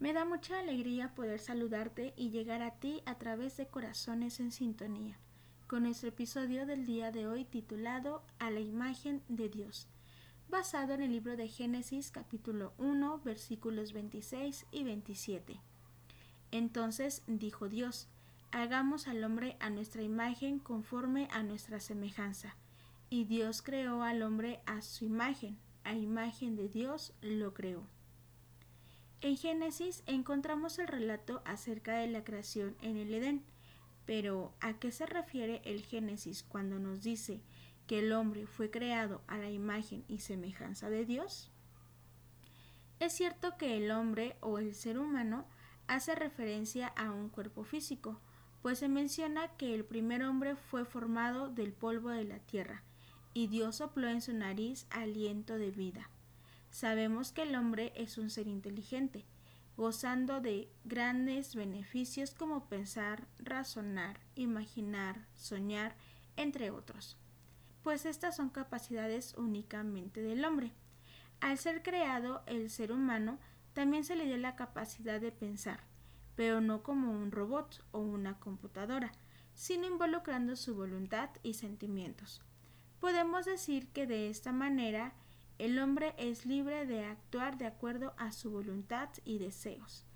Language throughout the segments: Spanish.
Me da mucha alegría poder saludarte y llegar a ti a través de Corazones en Sintonía, con nuestro episodio del día de hoy titulado A la imagen de Dios, basado en el libro de Génesis capítulo 1 versículos 26 y 27. Entonces dijo Dios, hagamos al hombre a nuestra imagen conforme a nuestra semejanza. Y Dios creó al hombre a su imagen, a imagen de Dios lo creó. En Génesis encontramos el relato acerca de la creación en el Edén, pero ¿a qué se refiere el Génesis cuando nos dice que el hombre fue creado a la imagen y semejanza de Dios? Es cierto que el hombre o el ser humano hace referencia a un cuerpo físico, pues se menciona que el primer hombre fue formado del polvo de la tierra, y Dios sopló en su nariz aliento de vida. Sabemos que el hombre es un ser inteligente, gozando de grandes beneficios como pensar, razonar, imaginar, soñar, entre otros, pues estas son capacidades únicamente del hombre. Al ser creado el ser humano, también se le dio la capacidad de pensar, pero no como un robot o una computadora, sino involucrando su voluntad y sentimientos. Podemos decir que de esta manera el hombre es libre de actuar de acuerdo a su voluntad y deseos.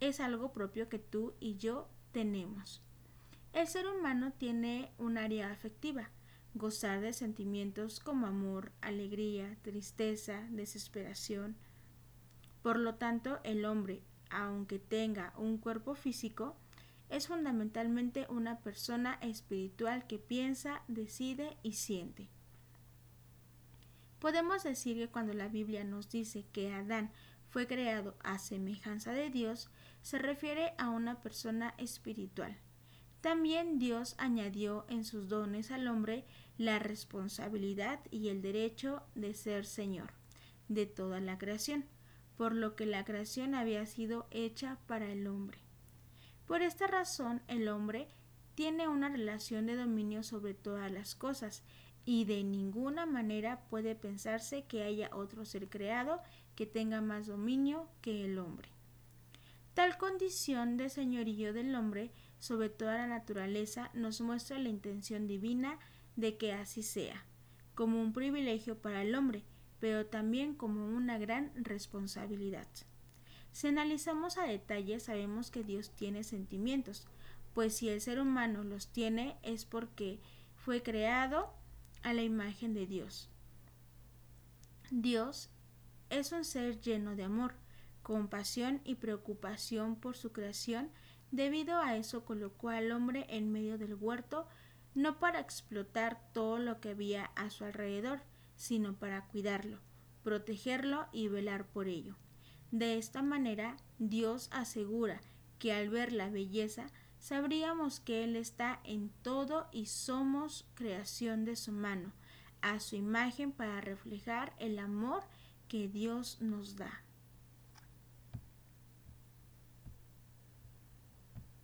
Es algo propio que tú y yo tenemos. El ser humano tiene un área afectiva, gozar de sentimientos como amor, alegría, tristeza, desesperación. Por lo tanto, el hombre, aunque tenga un cuerpo físico, es fundamentalmente una persona espiritual que piensa, decide y siente. Podemos decir que cuando la Biblia nos dice que Adán fue creado a semejanza de Dios, se refiere a una persona espiritual. También Dios añadió en sus dones al hombre la responsabilidad y el derecho de ser Señor de toda la creación, por lo que la creación había sido hecha para el hombre. Por esta razón el hombre tiene una relación de dominio sobre todas las cosas y de ninguna manera puede pensarse que haya otro ser creado que tenga más dominio que el hombre. Tal condición de señorío del hombre sobre toda la naturaleza nos muestra la intención divina de que así sea, como un privilegio para el hombre, pero también como una gran responsabilidad. Si analizamos a detalle sabemos que Dios tiene sentimientos, pues si el ser humano los tiene es porque fue creado a la imagen de Dios. Dios es un ser lleno de amor, compasión y preocupación por su creación, debido a eso colocó al hombre en medio del huerto, no para explotar todo lo que había a su alrededor, sino para cuidarlo, protegerlo y velar por ello. De esta manera, Dios asegura que al ver la belleza sabríamos que Él está en todo y somos creación de su mano, a su imagen para reflejar el amor que Dios nos da.